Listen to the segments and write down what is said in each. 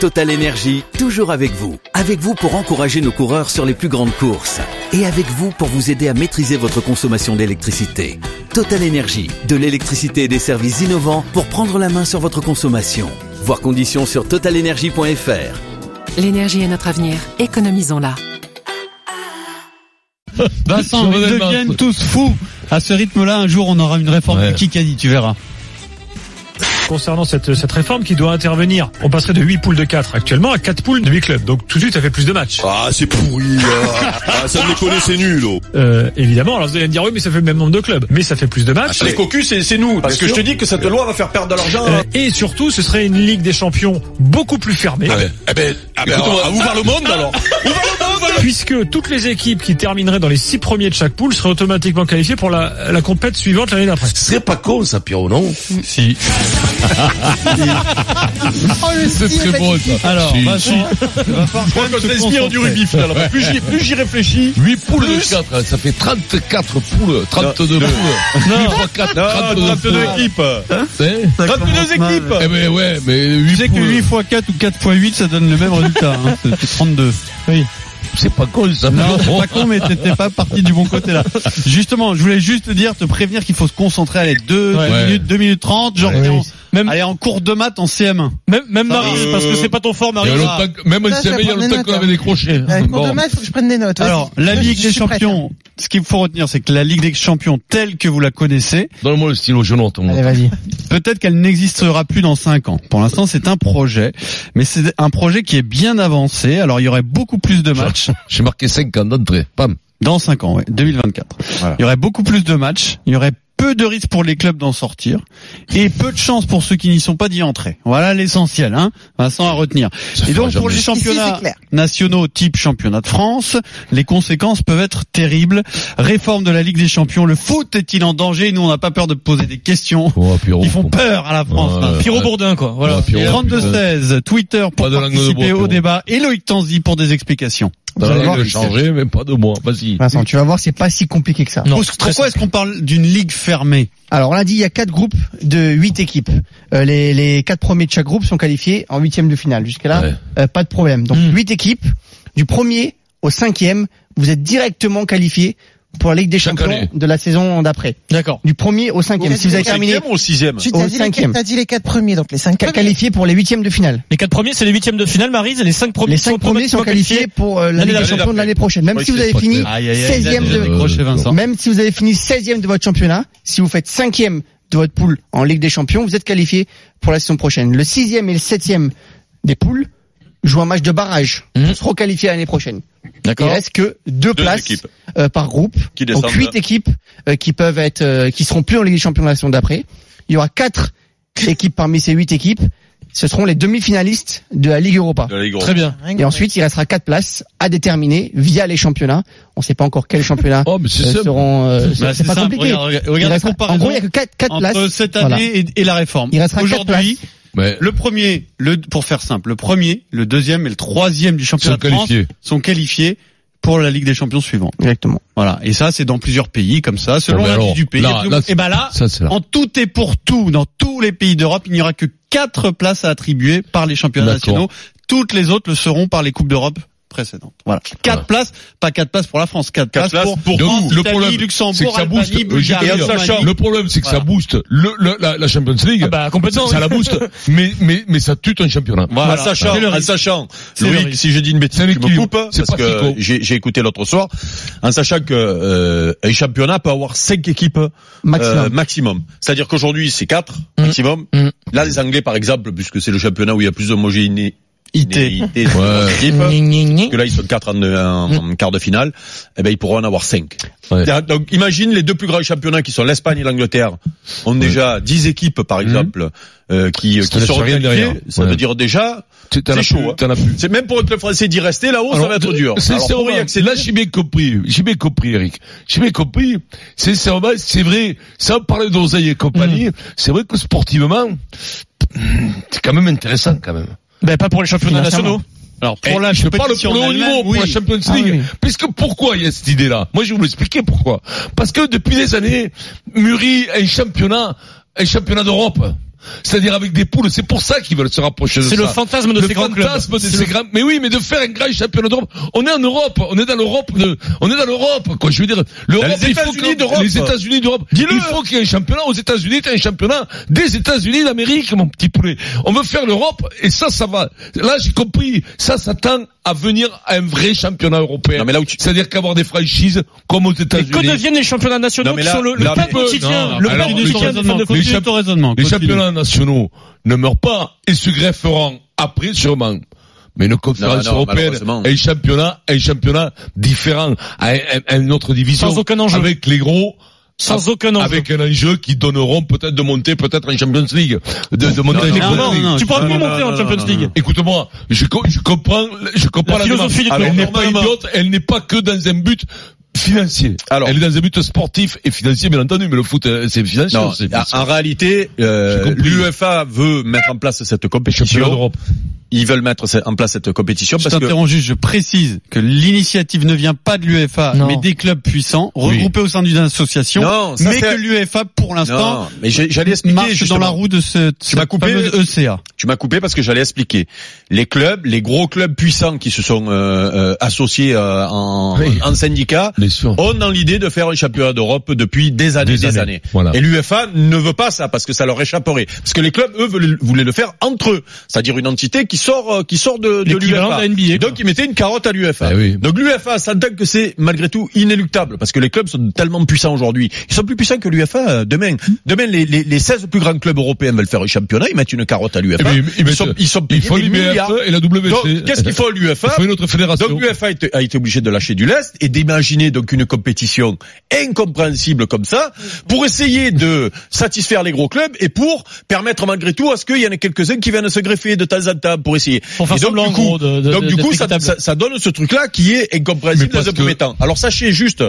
Total Énergie, toujours avec vous. Avec vous pour encourager nos coureurs sur les plus grandes courses. Et avec vous pour vous aider à maîtriser votre consommation d'électricité. Total Énergie, de l'électricité et des services innovants pour prendre la main sur votre consommation. Voir conditions sur totalenergie.fr. L'énergie est notre avenir. Économisons-la. Vincent, ils deviennent tous fous. À ce rythme-là, un jour, on aura une réforme Ouais. de Kikadi, tu verras. Concernant cette, cette réforme qui doit intervenir. On passerait de 8 poules de 4 actuellement à 4 poules de 8 clubs. Donc tout de suite, ça fait plus de matchs. Ah, c'est pourri. ah. Ah, ça me déconne, c'est nul. oh. Euh, évidemment, alors vous allez me dire, oui, mais ça fait le même nombre de clubs. Mais ça fait plus de matchs. Les cocus, c'est c'est nous. Parce que je te dis que cette loi va faire perdre de l'argent. Euh, et surtout, ce serait une Ligue des Champions beaucoup plus fermée. Ah ben, ah ben, Écoute, on va- à vous voir le monde alors. Puisque toutes les équipes qui termineraient dans les 6 premiers de chaque poule seraient automatiquement qualifiées pour la, la compète suivante l'année d'après. Ce serait pas con ça, Pierrot, non Si. C'est très bon ça. Alors, Si. Vincent, il va falloir quand même se concentrer. finalement. Plus j'y, plus j'y réfléchis. 8 poules de 4, ça fait 34 poules, 32 poules. 8 fois 4, 32, 32 poules. équipes. Hein 32 équipes. Eh ben ouais, mais Tu 8 sais que poules, 8 x 4 ou 4 x 8, ça donne le même résultat. Hein. C'est- C'est 32. Oui. C'est pas con ça. Non, c'est pas con, mais t'étais pas parti du bon côté là. Justement, je voulais juste te dire, te prévenir qu'il faut se concentrer. Allez, 2 Ouais. minutes, 2 minutes 30, genre, Ouais. En- Même- allez, en cours de maths en CM1. Même, même Marie, Euh, parce que c'est pas ton fort, Il y a Marie. même ça CV, il y a longtemps qu'on avait hein. décroché. Un cours de maths, faut que je prenne des notes. Alors, la Je- Ligue je des Champions, ce qu'il faut retenir, c'est que la Ligue des Champions telle que vous la connaissez, Donne-moi le stylo, je note. hein. Allez, vas-y. peut-être qu'elle n'existera plus dans 5 ans. Pour l'instant, c'est un projet, mais c'est un projet qui est bien avancé. Alors, il y aurait beaucoup plus de matchs J'ai marqué 5 ans d'entrée. Pam. dans 5 ans, ouais, 2024. Il y aurait beaucoup plus de matchs, il y aurait peu de risques pour les clubs d'en sortir et peu de chances pour ceux qui n'y sont pas d'y entrer. Voilà l'essentiel, hein, Vincent à retenir. Ça Et donc pour les championnats nationaux type championnat de France, les conséquences peuvent être terribles. Réforme de la Ligue des Champions, le foot est-il en danger? Nous, on n'a pas peur de poser des questions Oh, qui font peur à la France. Ouais, hein. ouais. Pierrot Bourdin, quoi. Voilà. Ouais, Pierrot, putain. 32-16, Twitter pour Pas de langue de participer bois, au débat et Loïc Tanzi pour des explications. Vous allez voir changé, mais pas de moi. Vas-y. Vincent, tu vas voir, c'est pas si compliqué que ça. Non, Pourquoi est-ce qu'on parle d'une ligue fermée Alors, on l'a dit, il y a quatre groupes de huit équipes. Euh, les, les quatre premiers de chaque groupe sont qualifiés en huitième de finale. Jusqu'à là, Ouais. euh, pas de problème. Donc, Mm. huit équipes, du premier au cinquième, vous êtes directement qualifiés pour la Ligue des Chaque Champions année. de la saison d'après. D'accord. Du premier au cinquième. Au Si vous avez terminé Cinquième ou au sixième Tu Au t'as dit, les cinquième. quatre- t'as dit les quatre premiers, donc les cinq premiers. qualifiés pour les huitièmes de finale. Les quatre premiers, c'est les huitièmes de finale, Marie. Les cinq premiers Les cinq premiers sont qualifiés pour euh, la l'année Ligue des d'après. Champions de l'année prochaine. Même Oui, si vous c'est avez fini clair. Aïe, aïe, aïe, 16e il a de, décroché, Vincent. même si vous avez fini 16e de votre championnat, si vous faites 5e de votre poule en Ligue des Champions, vous êtes qualifié pour la saison prochaine. Le 6e et le 7e des poules jouent un match de barrage. Mhm. Ils seront qualifiés l'année prochaine. Il D'accord. reste que deux, Deux places euh, par groupe. Qui Donc. 8 équipes euh, qui peuvent être euh, qui seront plus en Ligue des Champions la saison d'après. Il y aura quatre équipes parmi ces huit équipes. Ce seront les demi-finalistes de la Ligue Europa. de la Ligue Très bien. Et ensuite, il restera quatre places à déterminer via les championnats. On ne sait pas encore quels championnats Oh, mais euh, seront. euh, Bah, c'est pas simple, compliqué. Regarde, regarde, Il restera- en gros, il y a que quatre, places. cette Voilà. année et, et la réforme. Il restera quatre Aujourd'hui, Mais le premier, le pour faire simple, le premier, le deuxième et le troisième du championnat sont de France qualifiés. sont qualifiés pour la Ligue des Champions suivante. Exactement. Voilà. Et ça, c'est dans plusieurs pays comme ça, selon Bon, l'indice alors, du pays. là, Et là, et ben là, Ça, là. en tout et pour tout, dans tous les pays d'Europe, il n'y aura que quatre places à attribuer par les championnats nationaux. Toutes les autres le seront par les coupes d'Europe précédentes. Voilà. Quatre places, pas quatre places pour la France, quatre, Quatre places, places pour, pour France, nous. Le Italie, problème, c'est que Luxembourg, ça booste. Albanie, Bulgarie, Et en Roumanie. sachant- Le problème, c'est que ça booste le, le- la, la Champions League. Ah bah, complètement, Ça oui. la booste. mais, mais, mais ça tue ton championnat. Voilà. en sachant, en sachant, Loïc, si je dis une bêtise, C'est un tu me coupes, C'est parce que j'ai j'ai écouté l'autre soir, en sachant que euh, un championnat peut avoir cinq équipes Maximum. euh, maximum. C'est-à-dire qu'aujourd'hui c'est quatre Mm. maximum. Mm. Là les Anglais par exemple, puisque c'est le championnat où il y a plus d'homogénéité IT. des Ouais. que là ils sont quatre en, en- en quart de finale, eh ben ils pourront en avoir cinq. Ouais. Donc imagine les deux plus grands championnats qui sont l'Espagne et l'Angleterre ont déjà dix équipes par exemple euh, qui, Ça qui rien qualifiées. derrière. Ça veut dire déjà c'est chaud, hein. c'est même pour le club français d'y rester là-haut, ça va être dur. Sincèrement, là, j'ai bien compris. J'ai bien compris, Eric. J'ai bien compris. Sincèrement, c'est vrai. Sans parler d'oseille et compagnie, c'est vrai que sportivement, c'est quand même intéressant, quand même. Ben, pas pour les championnats nationaux. Alors pour Eh, la je parle pour le haut niveau, pour la Champions Ah League. oui. Puisque pourquoi il y a cette idée-là? Moi, je vais vous l'expliquer pourquoi. Parce que depuis des années, mûrit un championnat, un championnat d'Europe. C'est-à-dire avec des poules. C'est pour ça qu'ils veulent se rapprocher de ça. C'est le fantasme de le ces grands clubs. fantasme de C'est ces le- grands- Mais oui, mais de faire un grand championnat d'Europe. On est en Europe. On est dans l'Europe de, on est dans l'Europe, quoi. Je veux dire, l'Europe, les il faut États-Unis que- d'Europe. les États-Unis d'Europe. Dis-le. Il faut qu'il y ait un championnat aux États-Unis, un championnat des États-Unis d'Amérique, mon petit poulet. On veut faire l'Europe, et ça, ça va. Là, j'ai compris. Ça, ça tend à venir à un vrai championnat européen. Non, mais là où tu- C'est-à-dire qu'avoir des franchises comme aux Et que États-Unis. deviennent les championnats nationaux qui sont le, le là, pain mais- quotidien, non, le pain les quotidien de de. Les continue. championnats nationaux ne meurent pas et se grefferont après sûrement. Mais une conférence Non, non, européenne, un championnat, un championnat différent, à une autre division. Sans aucun enjeu. Avec les gros. Sans aucun enjeu. Avec un enjeu qui donneront peut-être de monter peut-être en Champions League. De, de monter en non, Champions non, League. non, Tu pourras non, monter non, en Champions non, League. Écoute-moi, je, co- je comprends, je comprends La la, philosophie du Elle club. n'est pas idiote, elle n'est pas que dans un but financier. Alors. elle est dans un but sportif et financier, bien entendu, mais le foot, euh, c'est financier. Non, c'est- en réalité, euh, l'UEFA veut mettre en place cette compétition. d'Europe. Ils veulent mettre en place cette compétition Je parce que t'interromps juste, je précise que l'initiative ne vient pas de l'UEFA, mais des clubs puissants, Oui. regroupés au sein d'une association, Non, ça, mais que l'UEFA, pour l'instant, non, mais j'ai- j'allais expliquer marche dans justement. la roue de ce, Tu m'as coupé fameuse ECA. Tu m'as coupé parce que j'allais expliquer. Les clubs, les gros clubs puissants qui se sont euh, euh, associés euh, en, Oui. en syndicat, Bien sûr. ont dans l'idée de faire un championnat d'Europe depuis des années, Des des, années. années. Voilà. Et l'UEFA ne veut pas ça parce que ça leur échapperait. Parce que les clubs, eux, veulent- voulaient le faire entre eux, c'est-à-dire une entité qui sort, euh, qui sort de, de quoi. Donc ils mettaient une carotte à l'UEFA. Ah oui. Donc l'UEFA s'entend que c'est malgré tout inéluctable parce que les clubs sont tellement puissants aujourd'hui. Ils sont plus puissants que l'UEFA euh, demain. Demain, les, les, les 16 plus grands clubs européens veulent faire un championnat, ils mettent une carotte à l'UEFA. Eh ils sont, ils sont des l'IBF milliards. et la WC. Qu'est-ce qu'il faut une autre fédération. donc l'UEFA a été- a été obligé de lâcher du lest et d'imaginer donc une compétition incompréhensible comme ça pour essayer de satisfaire les gros clubs et pour permettre malgré tout à ce qu'il y en ait quelques-uns qui viennent se greffer de temps en temps pour essayer. Pour faire Et donc, semblant, du coup, gros, de- de- donc du coup ça, équitable. ça, ça donne ce truc-là qui est incompréhensible dans un que- premier temps. Alors sachez juste,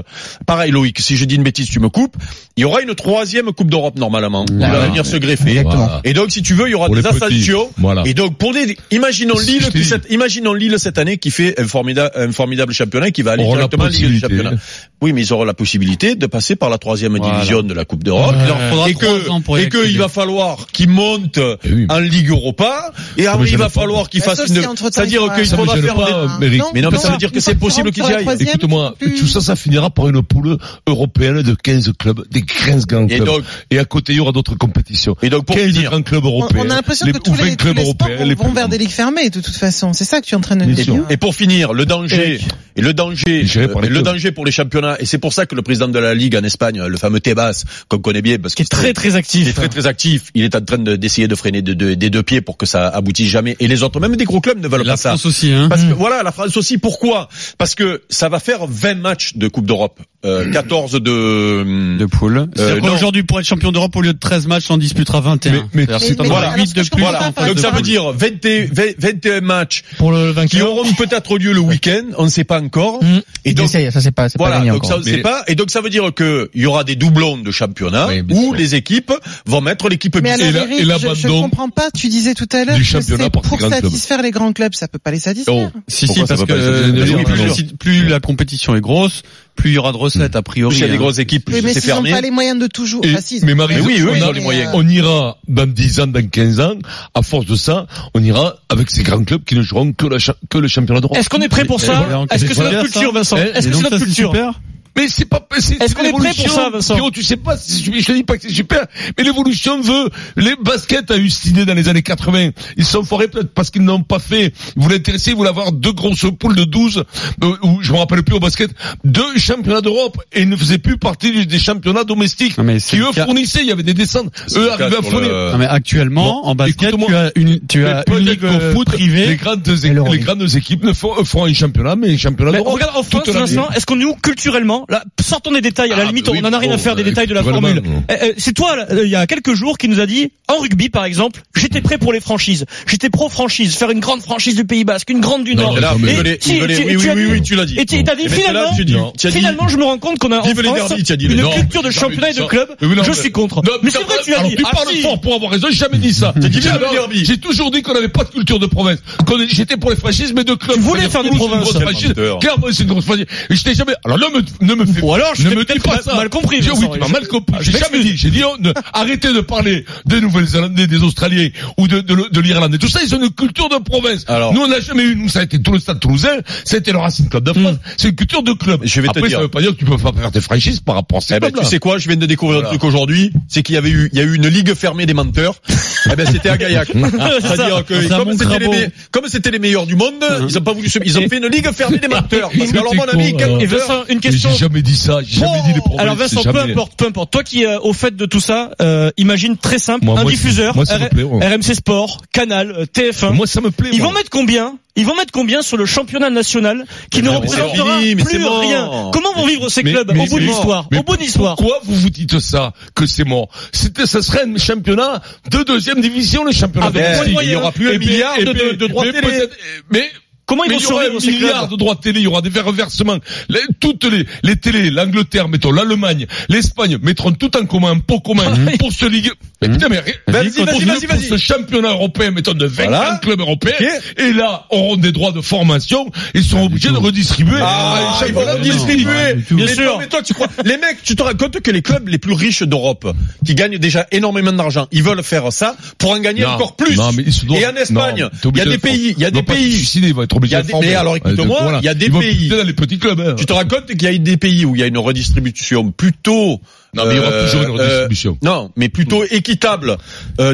pareil Loïc, si je dis une bêtise tu me coupes, il y aura une troisième Coupe d'Europe normalement qui Voilà. va venir se greffer. Exactement. Et donc si tu veux, il y aura Pour des ascensions. Voilà. Et donc pour des, imaginons Lille, qui cette, imaginons Lille cette année qui fait un formidable, un formidable championnat qui va aller On directement en Ligue des possibilité. Oui, mais ils auront la possibilité de passer par la troisième Voilà. division de la Coupe d'Europe. Il leur faudra Et que, y et que accéder. il va falloir qu'ils montent Eh oui. en Ligue Europa. Et après, il va falloir qu'ils Bah, fassent une, c'est-à-dire qu'il faudra faire pas, des, mais non, mais ça veut dire que c'est possible qu'ils y aillent. Écoute-moi, tout ça, ça finira par une poule européenne de 15 clubs, des 15 grands Et clubs. donc- Et à côté, il y aura d'autres compétitions. Et donc, pour 15 finir. grands clubs On, européens. on a l'impression que ou tous 20 les, clubs européens, vont vers des ligues fermées, de toute façon. C'est ça que tu es en train de dire. et pour finir, le danger, et le danger, le danger pour les championnats, et c'est pour ça que le président de la Ligue en Espagne, le fameux Tebas, qu'on connaît bien, parce Qui est très très actif. Il est très très actif. Il est en train de- d'essayer de freiner de- de- des deux pieds pour que ça aboutisse jamais. Et les autres, même des gros clubs, ne veulent La pas ça. France aussi, hein. Parce que voilà, la France aussi. Pourquoi? Parce que ça va faire 20 matchs de Coupe d'Europe, euh, 14 de. de poule. Non. qu'aujourd'hui, pour être champion d'Europe, au lieu de 13 matchs, on disputera 21. Mais- mais- Mais- mais- voilà. 8 de plus. phase Donc ça veut dire 20, et- 20 21 matchs Pour le qui auront peut-être lieu le week-end. On ne sait pas encore. Mm. Et donc ça c'est pas, c'est Voilà, gagné donc ça encore. on sait Mais- pas. Et donc ça veut dire que il y aura des doublons de championnat Oui, où sûr. les équipes vont mettre l'équipe Mais alors, Et la- et je, je comprends pas. Tu disais tout à l'heure que c'est pour clubs. satisfaire les grands clubs, ça peut pas les satisfaire. Oh. Si, Pourquoi si, ça parce que plus la compétition est grosse, plus il y aura de recettes, a priori. Plus il y a des hein. grosses équipes, Oui, plus mais c'est n'ont fermé. pas les moyens de toujours. Et- Enfin, si, ils mais Marie, Mais oui, oui, on, ils a- les moyens. on ira dans 10 ans, dans 15 ans, à force de ça, on ira avec ces grands clubs qui ne joueront que, la cha- que le championnat d'Europe. Est-ce qu'on est prêt pour Mais ça voilà, Est-ce que c'est notre culture, Vincent Eh, Est-ce que c'est notre culture. Mais c'est pas, c'est Est-ce qu'on est prêt pour l'évolution. ça, Vincent Pierrot, tu sais pas, si- je, je dis pas que c'est super, mais l'évolution veut, les baskets a eu cette idée dans les années 80. Ils sont forés peut-être parce qu'ils n'ont pas fait, intéresser, ils voulaient avoir deux grosses poules de 12, euh, ou je me rappelle plus au basket, deux championnats d'Europe, et ils ne faisaient plus partie des championnats domestiques, mais qui eux cas- fournissaient, il y avait des descentes, eux arrivaient à fournir. le- Non, mais actuellement, Bon, en basket, tu as une, tu as une ligue euh, foot, les grandes, les équipes ne font, feront un championnat, mais un championnat Mais d'Europe. regarde en France, est-ce qu'on nous culturellement, là, sortons des détails, à la Ah, limite, oui, on en a rien à faire des bah, détails de la formule. Eh, eh, C'est toi, euh, il y a quelques jours, qui nous a dit, en rugby par exemple, j'étais prêt pour les franchises, j'étais pro-franchise, faire une grande franchise du Pays Basque, une grande du Nord. oui, oui, oui, tu l'as dit. Et tu- t'as dit finalement, finalement, je me rends compte qu'on a en France une culture de championnat et de club. Je suis contre. Mais c'est vrai, tu l'as alors, dit. Tu Ah, parles fort pour avoir raison, j'ai jamais dit ça. J'ai alors- toujours dit qu'on n'avait pas de culture de province. J'étais pour les franchises, mais de clubs. Tu voulais faire des Toulouse, c'est une provinces. grosse franchise. Ou alors, je ne me dis pas ça. mal compris. J'ai m'as mal compris. J'ai jamais dit. J'ai dit, oh, arrêtez de parler des Nouvelles-Zélandais, des Australiens ou de, de, l'Irlande. Tout ça, ils ont une culture de province. Alors, nous, on n'a jamais eu. Nous, ça a été tout le stade toulousain. C'était le Racing Club de hmm. France. C'est une culture de club. Je vais Après, te dire. ça veut pas dire que tu peux pas faire des franchises par rapport à ça. Eh ben, tu sais quoi? Je viens de découvrir un truc aujourd'hui. C'est qu'il y avait eu, il y a eu une ligue fermée des menteurs. eh ben, c'était à Gaillac. Ah, c'est-à-dire que, comme c'était les, meilleurs du monde, ils ont pas voulu se, ils ont fait une ligue fermée des menteurs. Alors, mon ami, une question jamais dit ça. J'ai jamais dit les. Alors Vincent, peu importe, peu importe. Toi qui euh, au fait de tout ça, euh, imagine très simple, un diffuseur, RMC Sport, Canal, euh, TF1. Moi ça me plaît. Ils vont mettre combien? Ils vont mettre combien sur le championnat national qui ne représentera plus rien? Comment vont vivre ces clubs au bout de l'histoire? Au bout de l'histoire. Pourquoi vous vous dites ça que c'est mort? C'était, ça serait un championnat de deuxième division, le championnat. Ah ben, de il n'y aura plus un milliard de, de, de droits télé? Mais Comment ils mais vont survivre ces milliards de droits de télé, il y aura des reversements. Les, toutes les, les télés, l'Angleterre, mettons, l'Allemagne, l'Espagne mettront tout en commun, un pot commun, ah, pour se ligue. Mais mmh. putain, vas-y, vas-y, vas-y, vas-y. Ce championnat européen, mettons, de 20 voilà. clubs européens, et là, auront des droits de formation, ils seront obligés de redistribuer. Ah, ah ils vont redistribuer. Bien sûr. Mais toi, tu crois, les mecs, tu te rends compte que les clubs les plus riches d'Europe, qui gagnent déjà énormément d'argent, ils veulent faire ça pour en gagner encore plus. Et en Espagne, il y a des pays, il y a des pays obligatoirement. Mais alors écoute-moi, il y a des, mais, alors, euh, écoute pays. Dans les petits clubs. Hein. Tu te racontes qu'il y a des pays où il y a une redistribution plutôt. Non, mais il y aura toujours une euh, euh, redistribution. non, mais plutôt hmm. équitable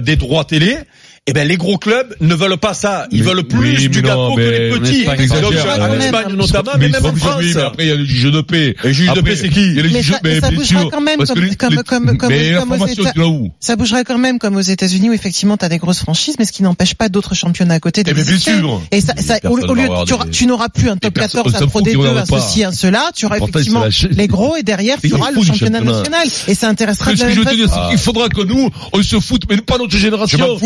des droits télé eh ben les gros clubs ne veulent pas ça. Ils veulent plus du gâteau que les petits. En Espagne, notamment, mais, même en France. Mais après, il y a le juge de paix. Le juge de paix, c'est qui mais, ça, mais ça bougera quand même comme, comme, comme, mais comme aux États-Unis. Ça bougera quand même comme aux États-Unis où effectivement tu as des grosses franchises, mais ce qui n'empêche pas d'autres championnats à côté de Et, bien sûr. Et ça, ça au, au lieu, tu n'auras plus un top 14, un pro D2, un ceci, un cela. Tu auras effectivement les gros et derrière, tu auras le championnat national. Et ça intéressera de la même façon. Il faudra que nous, on se foute, mais pas notre génération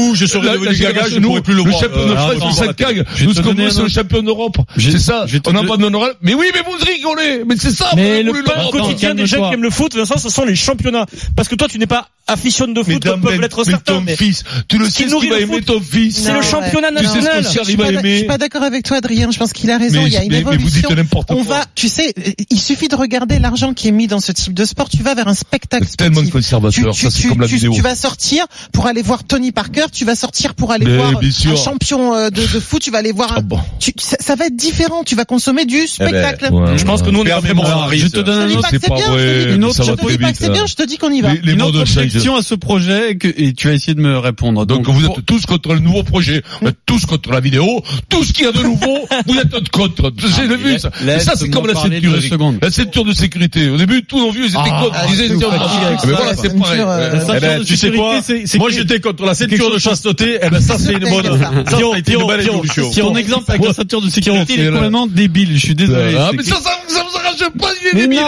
la, la Gaga, nous, plus le, le champion de France, on s'encagne. Nous, ce c'est le champion d'Europe. C'est ça. On abandonne. Mais oui, mais vous rigolez. Mais c'est ça. Mais le quotidien des gens qui aiment le foot, Vincent, ce sont les championnats. Parce que toi, tu n'es pas aficionne de foot comme peuvent ben, l'être certains. ton fils, tu le sais ce qu'il va aimer ton fils. C'est le championnat national. Je suis pas d'accord avec toi, Adrien. Je pense qu'il a raison. Il y a une évolution. On va, tu sais, euh, il suffit de regarder l'argent qui est mis dans ce type de sport. Tu vas vers un spectacle. Tellement de conservateurs. Ça, c'est comme la vidéo. Tu vas sortir pour aller voir Tony Parker. Tu vas sortir partir pour aller mais voir un champion de, de, foot, tu vas aller voir un, oh bon. tu, ça, ça, va être différent, tu vas consommer du spectacle. Ouais, je pense que nous on est vraiment Je te donne un autre, c'est pas vrai. Une autre, je te dis pas que c'est bien, je te dis qu'on y va. Les, les une autre objection à ce projet que, et tu as essayé de me répondre. Donc, Donc vous êtes tous contre le nouveau projet, tous contre la vidéo, tout ce qu'il y a de nouveau, vous êtes contre. J'ai vu ça. Ça c'est comme la ceinture. La ceinture de sécurité. Au début tous nos vieux ils étaient contre, ils disaient mais voilà, c'est pareil. Tu sais quoi Moi j'étais contre la ceinture de chasteté sécurité, eh ben ça c'est une bonne, ça, bonne. Si on exemple avec la ceinture de sécurité, il est complètement débile, je suis désolé. Ah, mais ça, ça, ça arrache pas, il est débile.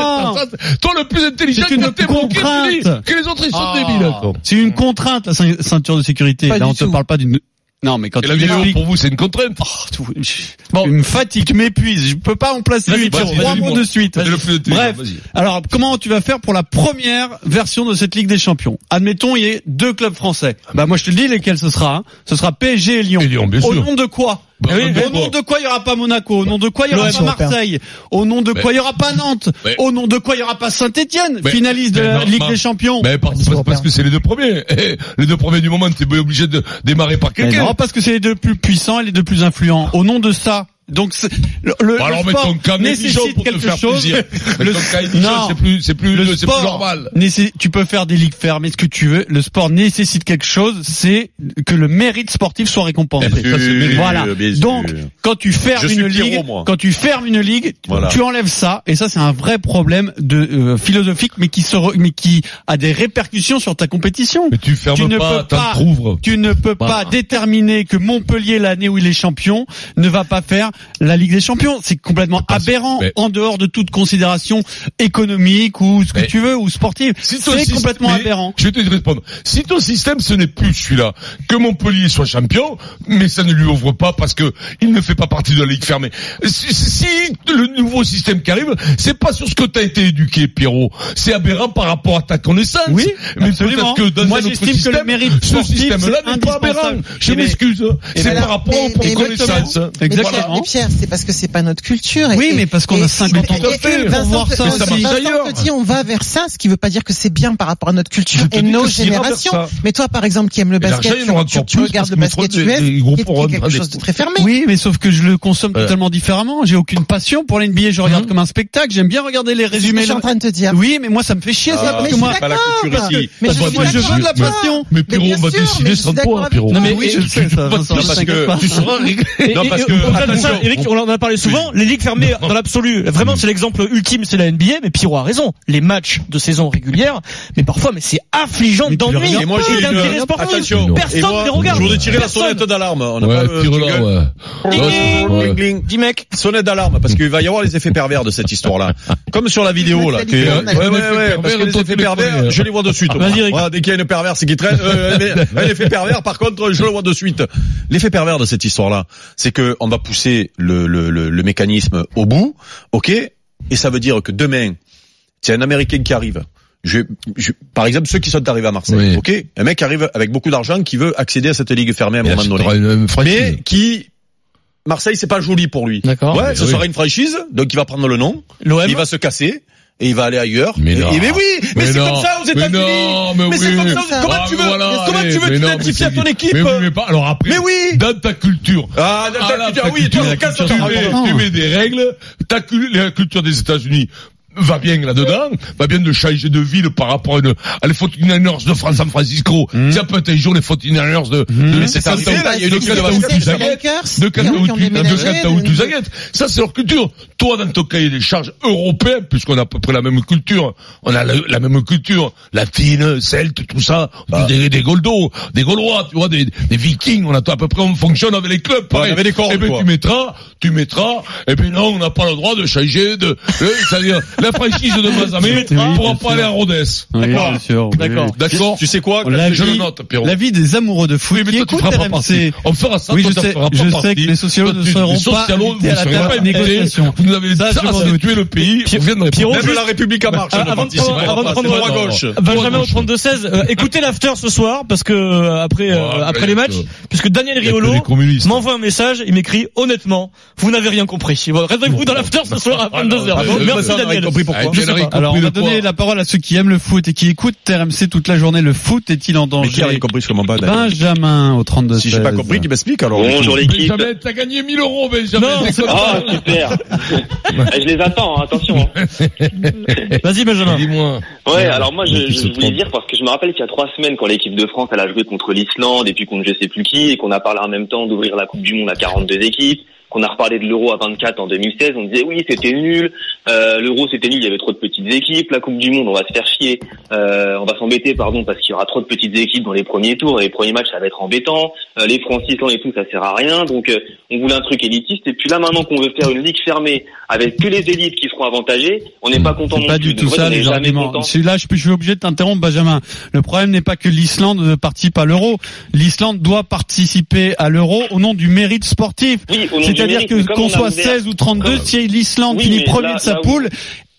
Toi le plus intelligent, c'est une contrainte. Que les autres ils sont débiles. C'est une contrainte, la ceinture de sécurité. Là, on te parle pas d'une non, mais quand Et la vidéo pour vous c'est une contrainte. Oh, bon. Une fatigue m'épuise. Je peux pas en placer une sur trois mots de suite. Bref. Alors, comment tu vas faire pour la première version de cette Ligue des Champions? Admettons, il y a deux clubs français. Ah, bah moi je te le dis lesquels ce sera. Hein. Ce sera PSG et Lyon. Et Lyon bien sûr. Au nom de quoi? Bah, eh euh, au nom de quoi il y aura pas Monaco? Au nom de quoi il y aura pas Marseille? Au nom de quoi il y aura pas Nantes? Au nom de quoi il y aura pas Saint-Etienne Finaliste de la Ligue des Champions? Mais parce, que c'est les deux premiers. Les deux premiers du moment, tu t'es obligé de démarrer par quelqu'un. Non, parce que c'est les deux plus puissants et les deux plus influents. Au nom de ça, donc le, le, sport nécessite quelque chose. le, non, c'est plus normal. Tu peux faire des ligues fermées, ce que tu veux? Le sport nécessite quelque chose, c'est que le mérite sportif soit récompensé. Voilà. Donc quand tu fermes une ligue, tu une ligue, tu enlèves ça et ça c'est un vrai problème euh, philosophique, mais qui se re, mais qui a des répercussions sur ta compétition. Mais tu fermes tu ne peux pas déterminer que Montpellier l'année où il est champion ne va pas faire la Ligue des Champions. C'est complètement aberrant en dehors de toute considération économique ou ce que tu veux ou sportive. C'est complètement aberrant. Je vais te répondre. Si ton système ce n'est plus celui-là, que Montpellier soit champion, mais ça ne lui ouvre pas parce que il ne fait pas partie de la Ligue fermée. Si, si le nouveau système qui arrive, c'est pas sur ce que t'as été éduqué, Pierrot. C'est aberrant par rapport à ta connaissance. Oui, mais absolument. Que dans que le mérite ce système-là n'est pas aberrant. Je ben, m'excuse. Hein. C'est ben par rapport aux connaissances. Exactement. Pierre, c'est parce que c'est pas notre culture. Et- Oui, mais parce qu'on a 50 ans de pour Vincent voir ça Vincent aussi. te dit on va vers ça, ce qui veut pas dire que c'est bien par rapport à notre culture et nos c'est générations. Mais toi, par exemple, qui aime le Et basket, tu, regardes le basket US, des groupes qui est- pour qui est rentrer quelque chose de très fermé. Oui, mais sauf que je le consomme totalement différemment. J'ai aucune passion pour l'NBA. Je regarde Mhm. comme un spectacle. J'aime bien regarder les C'est résumés. je suis en train de te dire. Oui, mais moi ça me fait chier ça Ah, parce mais que moi, suis pas la culture d'accord. ici. Mais je moi, suis je veux de la passion. Mais Pierrot, on va décider sans toi, Pierrot. Non, mais- oui, je sais ça. Vincent, Parce que tu seras réglé. Non, parce que- Eric, on en a parlé souvent, les ligues fermées dans l'absolu. Vraiment, c'est l'exemple ultime, c'est la NBA, mais Pierrot a raison. Les matchs de saison régulière, mais parfois, mais c'est affligeant d'ennui Et moi, et j'ai d'intérêt sportif. attention. Personne ne regarde. Je voudrais tirer la sonnette d'alarme. On Ouais, pas le. Dis mec. Sonnette d'alarme parce qu'il va y avoir les effets pervers de cette histoire-là. Comme sur la vidéo là. Ouais, ouais, ouais, parce que les effets pervers, connais. je les vois de suite. moi. Vas-y, Eric. Voilà, dès qu'il y a une perverse qui traîne, euh, un effet pervers, par contre, je le vois de suite. L'effet pervers de cette histoire-là, c'est que on va pousser le, le, le, le mécanisme au bout, ok, et ça veut dire que demain, c'est un Américain qui arrive. Je, je- par exemple, ceux qui sont arrivés à Marseille, Oui. ok, un mec arrive avec beaucoup d'argent qui veut accéder à cette ligue fermée à un moment donné mais qui Marseille c'est pas joli pour lui. D'accord. Ouais, ce oui. sera une franchise, donc il va prendre le nom, L'OM. il va se casser et il va aller ailleurs. Mais non. et- mais oui, mais, Mais c'est comme ça aux Mais États-Unis. non, mais c'est oui. comme ça. Ah, Comment Ah, tu veux, voilà, comment allez, tu veux mais mais t'identifier à ton équipe Mais oui, mais pas, alors après. Mais oui. Dans ta culture. Ah, dans ta Ah, culture, ta oui, tu tu mets- tu mets des règles, ta la culture des États-Unis va bien là-dedans, va bien de changer de ville par rapport à, une, à les 49ers de France San Francisco. Ça peut être un jour les 49ers de, de c'est arrivé, là, il y a une de équipe de Tuzaguet. Ça, c'est leur culture. Toi, dans ton cahier des charges européen, puisqu'on a à peu près la même culture, on a la, la même culture, latine, celte, tout ça, des, des Goldos, des Gaulois, tu vois, des, des Vikings, on a à peu près, on fonctionne avec les clubs, pareil. on avait des cordes, Eh ben, tu mettras, tu mettras, et ben non, on n'a pas le droit de changer de, euh, c'est-à-dire, la franchise de Mazamet pourra pas aller à Rodez. D'accord. D'accord. Tu sais quoi La Je le vie, note, Pierrot. la vie des amoureux de foot Oui, mais toi, tu feras pas partie. On fera ça, Oui, je sais, je sais que les socialos ne seront pas invités vous à la table de négociation. Vous nous avez Ça, c'est tuer le pays. Pierrot. Même la République en marche Ah, avant de prendre- droit gauche. Benjamin au 32-16, euh, écoutez l'after ce soir parce que euh, après euh, après les matchs, puisque Daniel Riolo m'envoie un message, il m'écrit honnêtement, vous n'avez rien compris. Bon, Réveillez-vous dans l'after ce soir à 22h. Ah bon, Merci Daniel. Compris pourquoi. Ah, Je sais pas. Alors, on va donner la parole à ceux qui aiment le foot et qui écoutent RMC toute la journée. Le foot est-il en Mais qui a rien danger compris, je comprends pas. Benjamin au 32 Si j'ai pas compris, qu'il m'explique alors. Bonjour l'équipe. Benjamin, t'as gagné 1000 euros, Benjamin. Non, Ah super. je les attends, hein, attention. hein. Vas-y Benjamin. Dis-moi. Ouais, alors moi je, je voulais dire parce que je me rappelle qu'il y a trois semaines quand l'équipe de France elle a joué contre l'Islande et puis contre je sais plus qui et qu'on a parlé en même temps d'ouvrir la Coupe du Monde à 42 équipes, qu'on a reparlé de l'Euro à 24 en 2016, on disait oui c'était nul, euh, l'Euro c'était nul, il y avait trop de petites équipes, la Coupe du Monde on va se faire chier, euh, on va s'embêter pardon parce qu'il y aura trop de petites équipes dans les premiers tours et les premiers matchs ça va être embêtant, euh, les France-Island et tout ça sert à rien donc euh, on voulait un truc élitiste et puis là maintenant qu'on veut faire une ligue fermée avec que les élites qui seront avantagées, on n'est pas content non pas plus. du tout Donc, ça les arguments. Celui-là, je, suis obligé de t'interrompre, Benjamin. Le problème n'est pas que l'Islande participe à l'euro. L'Islande doit participer à l'euro au nom du mérite sportif. Oui, au nom du C'est-à-dire que qu'on on a soit ouvert- 16 ou 32, comme- si l'Islande Oui, finit premier là- de sa là poule,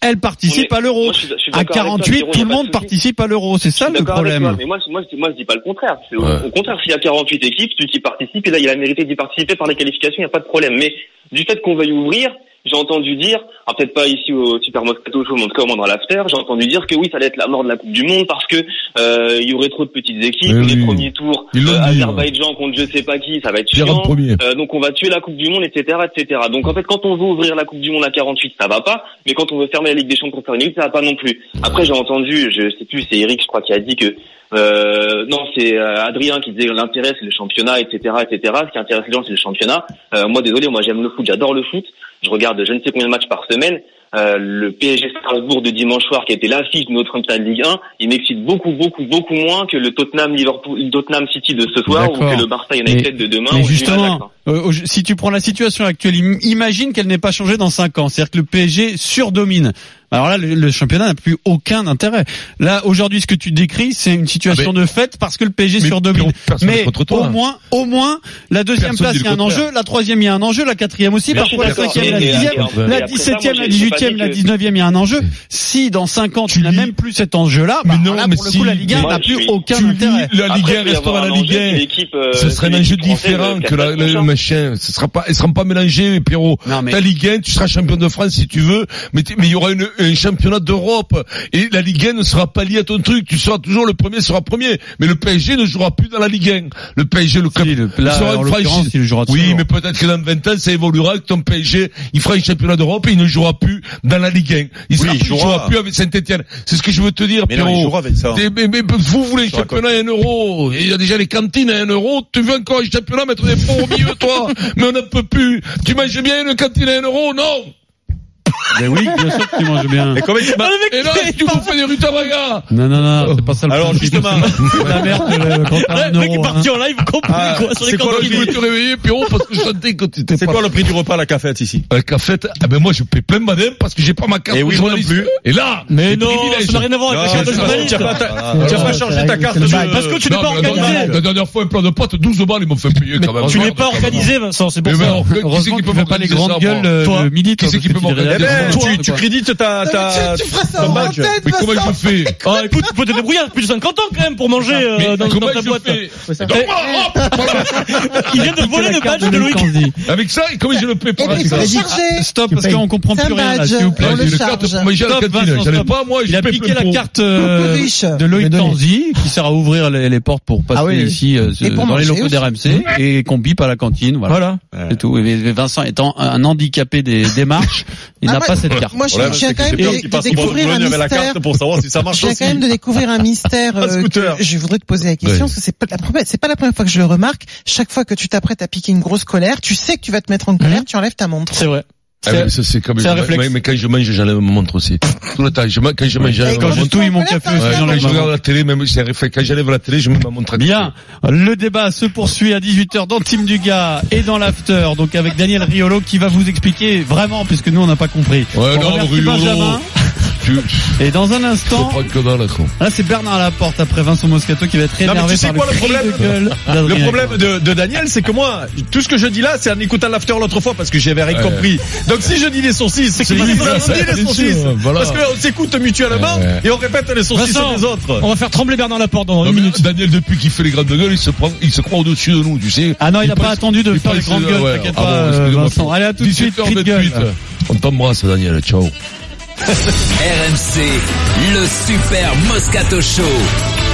elle participe est- à l'euro. À d'accord avec toi, 48, Pierrot, tout a le monde participe à l'euro. C'est ça le problème. Mais moi, je- moi, je- moi, je dis pas le contraire. Au- Ouais. Au contraire, s'il y a 48 équipes, celui qui participe, et là, il a mérité d'y participer par les qualifications, il n'y a pas de problème. Mais du fait qu'on veuille ouvrir, j'ai entendu dire, ah, peut-être pas ici au Super Moscato Show, mais en tout cas, au moins dans l'after, j'ai entendu dire que oui, ça allait être la mort de la Coupe du Monde parce que euh, il y aurait trop de petites équipes, Oui, les premiers tours, euh, dit, Azerbaïdjan contre je sais pas qui, ça va être chiant. Euh, donc on va tuer la Coupe du Monde, etc., etc. Donc en fait, quand on veut ouvrir la Coupe du Monde à 48, ça va pas, mais quand on veut fermer la Ligue des Champions pour faire une Ligue, ça va pas non plus. Après, j'ai entendu, je sais plus, c'est Eric, je crois, qui a dit que euh, non, c'est euh, Adrien qui disait l'intérêt c'est le championnat, etc., etc. Ce qui intéresse les gens c'est le championnat. Euh, moi, désolé, moi j'aime le foot, j'adore le foot. Je regarde je ne sais combien de matchs par semaine. Euh, le PSG Strasbourg de dimanche soir qui a été l'affiche de notre championnat de Ligue 1, il m'excite beaucoup, beaucoup, beaucoup moins que le Tottenham Liverpool, Tottenham City de ce soir ou que le Barça United de demain. Mais Ajax, hein. justement, euh, si tu prends la situation actuelle, im- imagine qu'elle n'ait pas changé dans 5 ans. C'est-à-dire que le PSG surdomine. Alors là, le, le championnat n'a plus aucun intérêt. Là, aujourd'hui, ce que tu décris, c'est une situation Ah, mais- de fait parce que le PSG Mais surdomine. Mais toi. au moins, au moins, la deuxième Personne place, il y a un contraire. enjeu, la troisième, il y a un enjeu, la quatrième aussi, Mais parfois la cinquième, la dixième, la dix-septième, la dix-huitième, la que- dix-neuvième, il y a un enjeu. Si dans cinq ans, tu Tu n'as lis- même plus cet enjeu-là, bah, Mais non, là, mais pour le si- coup, la Ligue 1 Moi, n'a plus suis- aucun Tu lis intérêt. la Ligue Après, 1 il peut y restera la Ligue enjeu, 1. une équipe, euh, Ce serait un enjeu différent euh, que la, le machin. Ce sera pas, ils seront pas mélangés, Pierrot. Ta Ligue 1, tu seras champion de France si tu veux, mais il y aura un championnat d'Europe et la Ligue 1 ne sera pas liée à ton truc. Tu seras toujours le premier, sera premier. Mais le PSG ne jouera plus dans la Ligue 1. Le PSG, le club, Si, le- il sera en une franchise. Oui, mais peut-être que dans 20 ans, ça évoluera, que ton PSG, il fera un championnat d'Europe et il ne jouera plus dans la Ligue 1. Il sera Oui, il plus- il jouera. jouera plus avec Saint-Etienne. C'est ce que je veux te dire, Mais non, il jouera avec ça. Des- mais, mais vous voulez un championnat à un euro. Et Il y a déjà les cantines à un euro. Tu veux encore un championnat mettre des pots au milieu, toi? Mais on ne peut plus. Tu manges bien une cantine à un euro? Non Mais oui, bien sûr que tu manges bien. Mais comment tu m'as- Et là, tu vous fais des rutabaga Non, non, non, c'est pas ça le Alors, justement. C'est la merde, le- quand t'as un Le mec est euro, hein. parti en live complet, Ah, quoi, sur les c'est quoi le Je cantines. voulais te réveiller, Pierrot, parce que je sentais que tu étais C'est quoi le prix du repas à la cafette ici La cafette, ah ben moi je paie plein de madame parce que j'ai pas ma carte Et de non journaliste. plus. Et là, Mais non, ça n'a rien à voir avec la carte de journaliste. tu as pas, ta- Ah, changé ta la- carte de... Parce que tu n'es pas organisé. dernière- La dernière fois, un plat de pâtes, 12 balles, ils m'ont fait payer quand même. Tu n'es pas quand organisé, Vincent, c'est pour Mais ça. merde, qui c'est Heureusement qui que peut tu fais pas les grandes gueules euh, Toi. midi. Qui c'est qui peut m'organiser Eh ben, tu, tu crédites ta, ta, tu feras ça ton en badge. tête, Mais comment je fais Ah, écoute, tu peux te débrouiller, plus de 50 ans quand même pour manger euh, dans, ta boîte. Il vient de voler le badge de Loïc. Avec ça, comment je le paie par charger. Stop, parce qu'on comprend plus rien s'il vous plaît. Le une charge. carte pour manger à la cantine. Pas, moi, Il a piqué la carte euh, Riche. de Loïc. Tanzi, qui sert à ouvrir les, portes pour passer Ah ici euh, dans les locaux d'RMC et qu'on bip à la cantine. Voilà, Voilà. c'est tout. Et Vincent étant un handicapé des démarches, il Ah, n'a moi- pas cette carte. Moi, je viens quand même de, découvrir un mystère. carte pour savoir si ça marche Je viens aussi. quand même de découvrir un mystère Un euh, que je voudrais te poser la question parce que c'est pas la première, c'est pas la première fois que je le remarque. Chaque fois que tu t'apprêtes à piquer une grosse colère, tu sais que tu vas te mettre en colère, tu enlèves ta montre. C'est vrai. Ah oui, ça c'est comme c'est un mais- réflexe. mais quand je mange, j'enlève ma montre aussi. Tout le temps, je, quand je mange, j'enlève Quand je montre. touille mon café, ouais, aussi, quand je regarde la télé, même c'est un réflexe. Quand j'enlève la télé, je mets ma montre à côté. Bien. Le débat se poursuit à 18h dans Team Dugas et dans l'after, donc avec Daniel Riolo qui va vous expliquer vraiment, puisque nous on n'a pas compris. Ouais, On non, Riolo. Benjamin. Tu, Et dans un instant, quoi. là c'est Bernard Laporte après Vincent Moscato qui va être Non, mais énervé tu sais par quoi, le problème de Le problème de, de Daniel, c'est que moi, tout ce que je dis là, c'est en écoutant l'after l'autre fois parce que j'avais rien Ouais. compris. Donc si je dis les saucisses, c'est que dit les sûr, voilà. Parce qu'on s'écoute mutuellement Ouais. et on répète les saucisses Vincent, des autres. On va faire trembler Bernard Laporte dans Non, une minute. Daniel, depuis qu'il fait les grandes gueules, il se prend, il se croit au-dessus de nous, tu sais. Ah non, il n'a pas attendu de faire les grandes gueules, t'inquiète ah pas. Vincent. Allez, à tout de suite, cri de gueule. 17h28. On t'embrasse, Daniel. Ciao. RMC, le Super Moscato Show.